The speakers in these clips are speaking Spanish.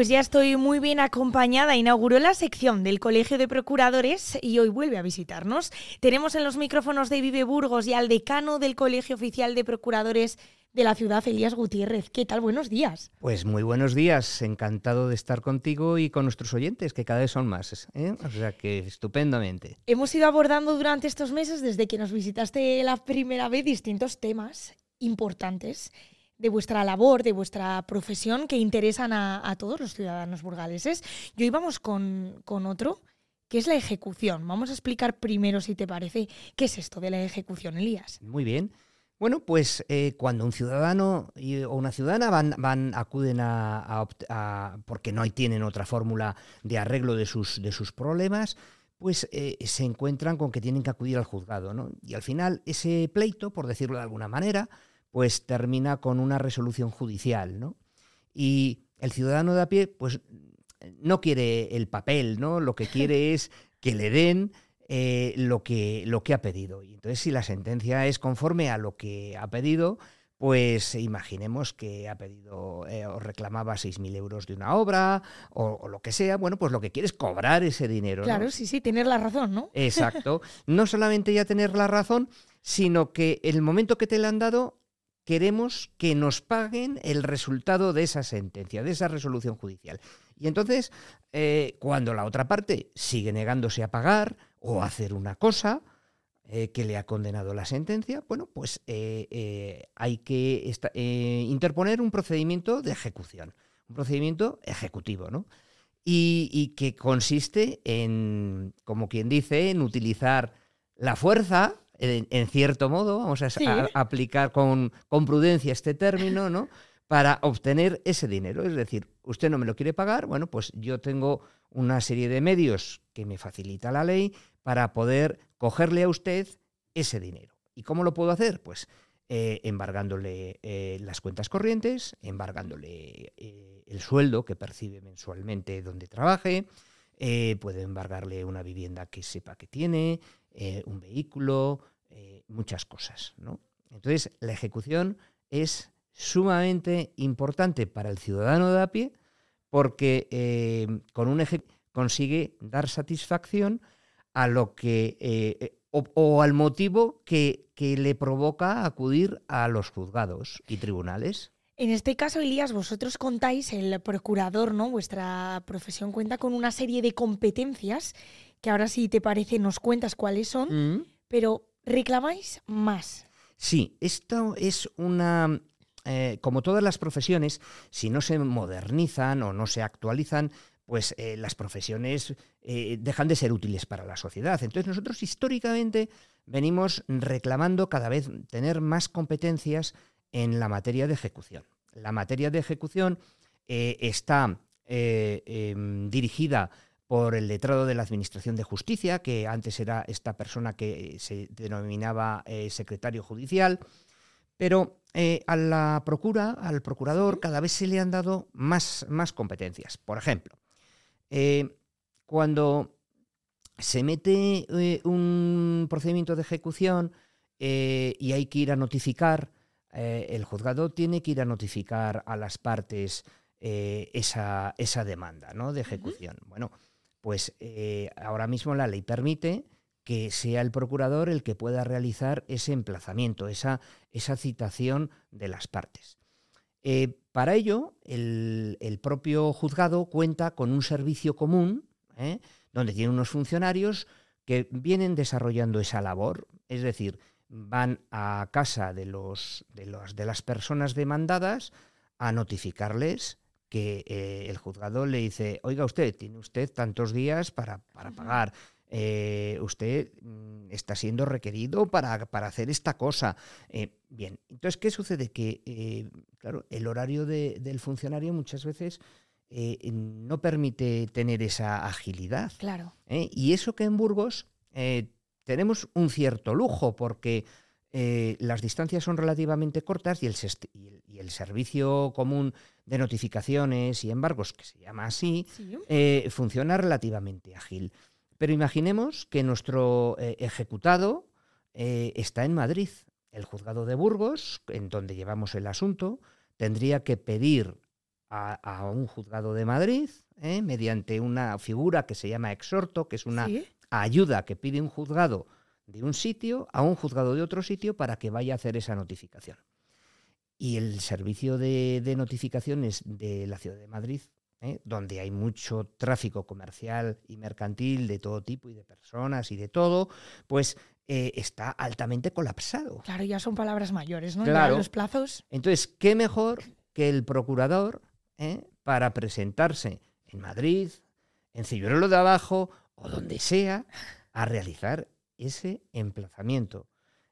pues ya estoy muy bien acompañada. Inauguró la sección del Colegio de Procuradores y hoy vuelve a visitarnos. Tenemos en los micrófonos de Vive Burgos y al decano del Colegio Oficial de Procuradores de la ciudad, Elías Gutiérrez. ¿Qué tal? Buenos días. Pues muy buenos días. Encantado de estar contigo y con nuestros oyentes, que cada vez son más. ¿eh? O sea que estupendamente. Hemos ido abordando durante estos meses, desde que nos visitaste la primera vez, distintos temas importantes de vuestra labor, de vuestra profesión, que interesan a, todos los ciudadanos burgaleses. Y hoy vamos con, con otro, que es la ejecución. Vamos a explicar primero, si te parece, qué es esto de la ejecución, Elías. Muy bien. Bueno, pues eh, cuando un ciudadano o una ciudadana van, van acuden a, porque no tienen otra fórmula de arreglo de sus, de sus problemas, pues eh, se encuentran con que tienen que acudir al juzgado, ¿no? Y al final ese pleito, por decirlo de alguna manera, pues termina con una resolución judicial, ¿no? Y el ciudadano de a pie, pues no quiere el papel, ¿no? Lo que quiere es que le den eh, lo, que, lo que ha pedido. Y entonces, si la sentencia es conforme a lo que ha pedido, pues imaginemos que ha pedido eh, o reclamaba 6.000 euros de una obra o, lo que sea, bueno, pues lo que quiere es cobrar ese dinero. Claro, sí, sí, tener la razón, ¿no? Exacto. No solamente ya tener la razón, sino que el momento que te la han dado queremos que nos paguen el resultado de esa sentencia, de esa resolución judicial. Y entonces, eh, cuando la otra parte sigue negándose a pagar o a hacer una cosa eh, que le ha condenado la sentencia, bueno, pues eh, hay que interponer un procedimiento de ejecución, un procedimiento ejecutivo, ¿no? y que consiste en, como quien dice, en utilizar la fuerza en, cierto modo, vamos a, aplicar con, con, prudencia este término, ¿no? Para obtener ese dinero. Es decir, usted no me lo quiere pagar, bueno, pues yo tengo una serie de medios que me facilita la ley para poder cogerle a usted ese dinero. ¿Y cómo lo puedo hacer? Pues eh, embargándole eh, las cuentas corrientes, embargándole eh, el sueldo que percibe mensualmente donde trabaje, puede embargarle una vivienda que sepa que tiene, un vehículo, eh, muchas cosas. ¿no? Entonces, la ejecución es sumamente importante para el ciudadano de a pie porque eh, con un eje consigue dar satisfacción a lo que eh, o, al motivo que, que, le provoca acudir a los juzgados y tribunales. En este caso, Elías, vosotros contáis, el procurador, ¿no? Vuestra profesión cuenta con una serie de competencias que ahora si te parece nos cuentas cuáles son, mm. pero reclamáis más. Sí, esto es una... Eh, como todas las profesiones, si no se modernizan o no se actualizan, pues eh, las profesiones eh, dejan de ser útiles para la sociedad. Entonces nosotros históricamente venimos reclamando cada vez tener más competencias en la materia de ejecución. La materia de ejecución está em, dirigida por el letrado de la Administración de Justicia, que antes era esta persona que se denominaba eh, secretario judicial, pero eh, a la procura, al procurador, cada vez se le han dado más, más competencias. Por ejemplo, eh, cuando se mete un procedimiento de ejecución y hay que ir a notificar, el juzgado tiene que ir a notificar a las partes esa, esa, demanda ¿no? de ejecución. Bueno, pues eh, ahora mismo la ley permite que sea el procurador el que pueda realizar ese emplazamiento, esa, esa citación de las partes. Eh, para ello, el, propio juzgado cuenta con un servicio común, ¿eh? donde tiene unos funcionarios que vienen desarrollando esa labor, es decir, van a casa de, los, de, los, de las personas demandadas a notificarles que eh, el juzgado le dice, oiga usted, tiene usted tantos días para, pagar, eh, usted mm, está siendo requerido para, hacer esta cosa. Eh, bien, entonces, ¿qué sucede? Que, claro, el horario del funcionario muchas veces no permite tener esa agilidad. Claro. Y eso que en Burgos tenemos un cierto lujo, porque eh, las distancias son relativamente cortas y el, y, el, servicio común de notificaciones y embargos, que se llama así, eh, funciona relativamente ágil. Pero imaginemos que nuestro eh, ejecutado está en Madrid. El juzgado de Burgos, en donde llevamos el asunto, tendría que pedir a, un juzgado de Madrid mediante una figura que se llama exhorto, que es una ayuda que pide un juzgado de un sitio a un juzgado de otro sitio para que vaya a hacer esa notificación. Y el servicio de, notificaciones de la Ciudad de Madrid, ¿eh? donde hay mucho tráfico comercial y mercantil de todo tipo y de personas y de todo, pues eh, está altamente colapsado. Claro, ya son palabras mayores, ¿no? Claro. los plazos. Entonces, ¿qué mejor que el procurador ¿eh? para presentarse en Madrid, en Cibruelo de Abajo o donde sea, a realizar ese emplazamiento.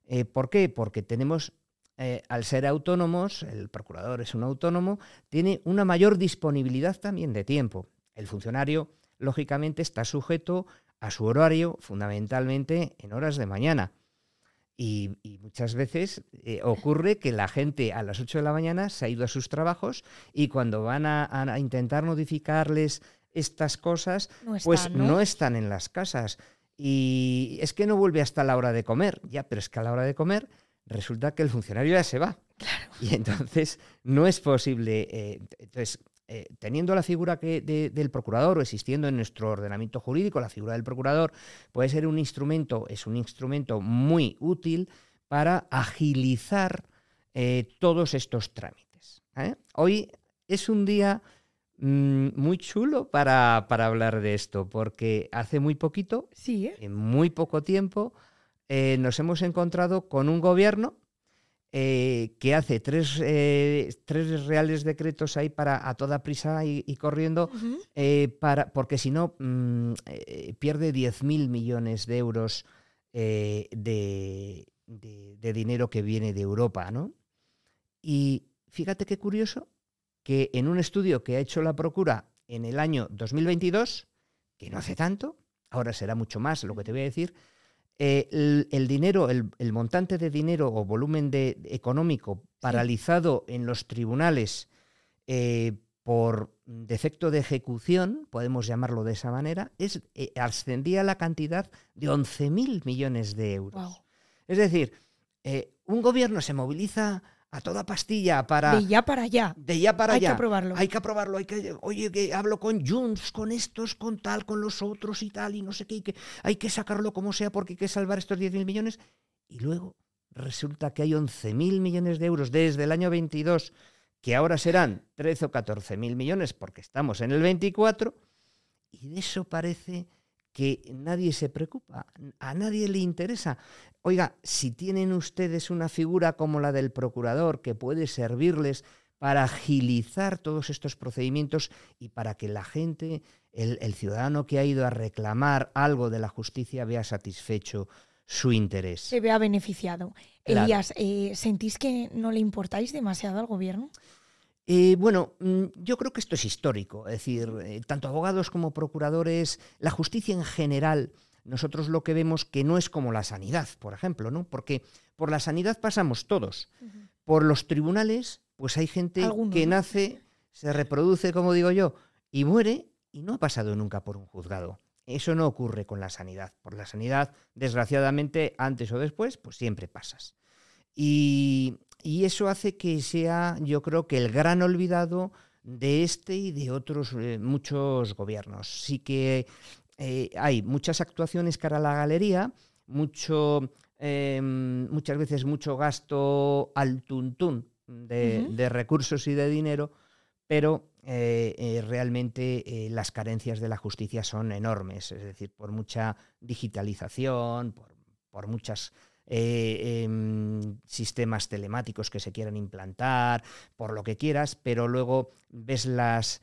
Eh, ¿Por qué? Porque tenemos, eh, al ser autónomos, el procurador es un autónomo, tiene una mayor disponibilidad también de tiempo. El funcionario, lógicamente, está sujeto a su horario, fundamentalmente en horas de mañana. Y, muchas veces eh, ocurre que la gente a las 8 de la mañana se ha ido a sus trabajos y cuando van a, intentar notificarles estas cosas, pues ¿no? están en las casas. Y es que no vuelve hasta la hora de comer, ya, pero es que a la hora de comer resulta que el funcionario ya se va. Y entonces no es posible. Eh, entonces, eh, teniendo la figura que del procurador o existiendo en nuestro ordenamiento jurídico, la figura del procurador puede ser un instrumento, es un instrumento muy útil para agilizar eh, todos estos trámites. Hoy es un día muy chulo para, hablar de esto, porque hace muy poquito, sí, en muy poco tiempo, nos hemos encontrado con un gobierno eh, que hace tres, eh, tres, reales decretos ahí para a toda prisa y, corriendo, eh, para, porque si no mm, pierde 10.000 millones de euros de, de, dinero que viene de Europa. ¿no? Y fíjate qué curioso que en un estudio que ha hecho la Procura en el año 2022, que no hace tanto, ahora será mucho más lo que te voy a decir, eh, el, dinero, el, montante de dinero o volumen de, económico paralizado en los tribunales eh, por defecto de ejecución, podemos llamarlo de esa manera, es, eh, ascendía a la cantidad de 11.000 millones de euros. Es decir, un gobierno se moviliza a toda pastilla para... De ya para allá. De ya para allá. Hay que aprobarlo. Hay que aprobarlo. Hay que, oye, que hablo con Junts, con estos, con tal, con los otros y tal, y no sé qué, y que hay que sacarlo como sea porque hay que salvar estos 10.000 millones. Y luego resulta que hay 11.000 millones de euros desde el año 22, que ahora serán 13 o 14.000 millones porque estamos en el 24, y de eso parece que nadie se preocupa, a nadie le interesa. Oiga, si tienen ustedes una figura como la del procurador que puede servirles para agilizar todos estos procedimientos y para que la gente, el, ciudadano que ha ido a reclamar algo de la justicia, vea satisfecho su interés. Se vea beneficiado. Elías, eh, ¿sentís que no le importáis demasiado al gobierno? Eh, bueno, mm, yo creo que esto es histórico, es decir, eh, tanto abogados como procuradores, la justicia en general, nosotros lo que vemos que no es como la sanidad, por ejemplo, ¿no? Porque por la sanidad pasamos todos. Por los tribunales, pues hay gente que nace, se reproduce, como digo yo, y muere y no ha pasado nunca por un juzgado. Eso no ocurre con la sanidad. Por la sanidad, desgraciadamente, antes o después, pues siempre pasas. Y y eso hace que sea, yo creo que el gran olvidado de este y de otros eh, muchos gobiernos. Sí que eh, hay muchas actuaciones cara a la galería, mucho, em, muchas veces mucho gasto al tuntún de, de recursos y de dinero, pero eh, realmente las carencias de la justicia son enormes, es decir, por mucha digitalización, por, por muchas eh, em, sistemas telemáticos que se quieran implantar, por lo que quieras, pero luego ves las,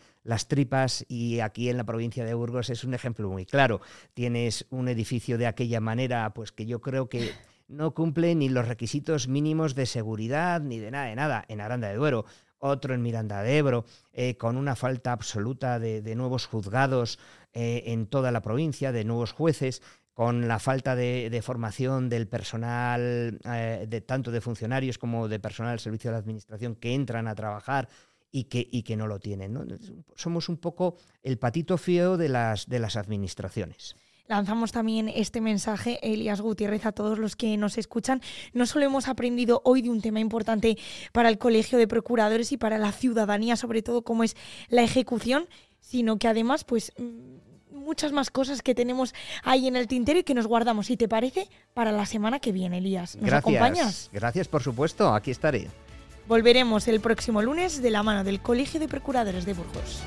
tripas y aquí en la provincia de Burgos es un ejemplo muy claro. Tienes un edificio de aquella manera, pues que yo creo que no cumple ni los requisitos mínimos de seguridad ni de nada, de nada, en Aranda de Duero otro en Miranda de Ebro, eh, con una falta absoluta de, nuevos juzgados eh, en toda la provincia, de nuevos jueces con la falta de, formación del personal, eh, tanto de funcionarios como de personal del servicio de la administración que entran a trabajar y que, y que no lo tienen. Somos un poco el patito feo de las, de las administraciones. lanzamos también este mensaje, Elias Gutiérrez, a todos los que nos escuchan. No solo hemos aprendido hoy de un tema importante para el Colegio de Procuradores y para la ciudadanía, sobre todo cómo es la ejecución, sino que además, pues mm, muchas más cosas que tenemos ahí en el tintero y que nos guardamos, si te parece, para la semana que viene, Elías. ¿Nos Gracias. acompañas? Gracias, por supuesto. Aquí estaré. Volveremos el próximo lunes de la mano del Colegio de Procuradores de Burgos.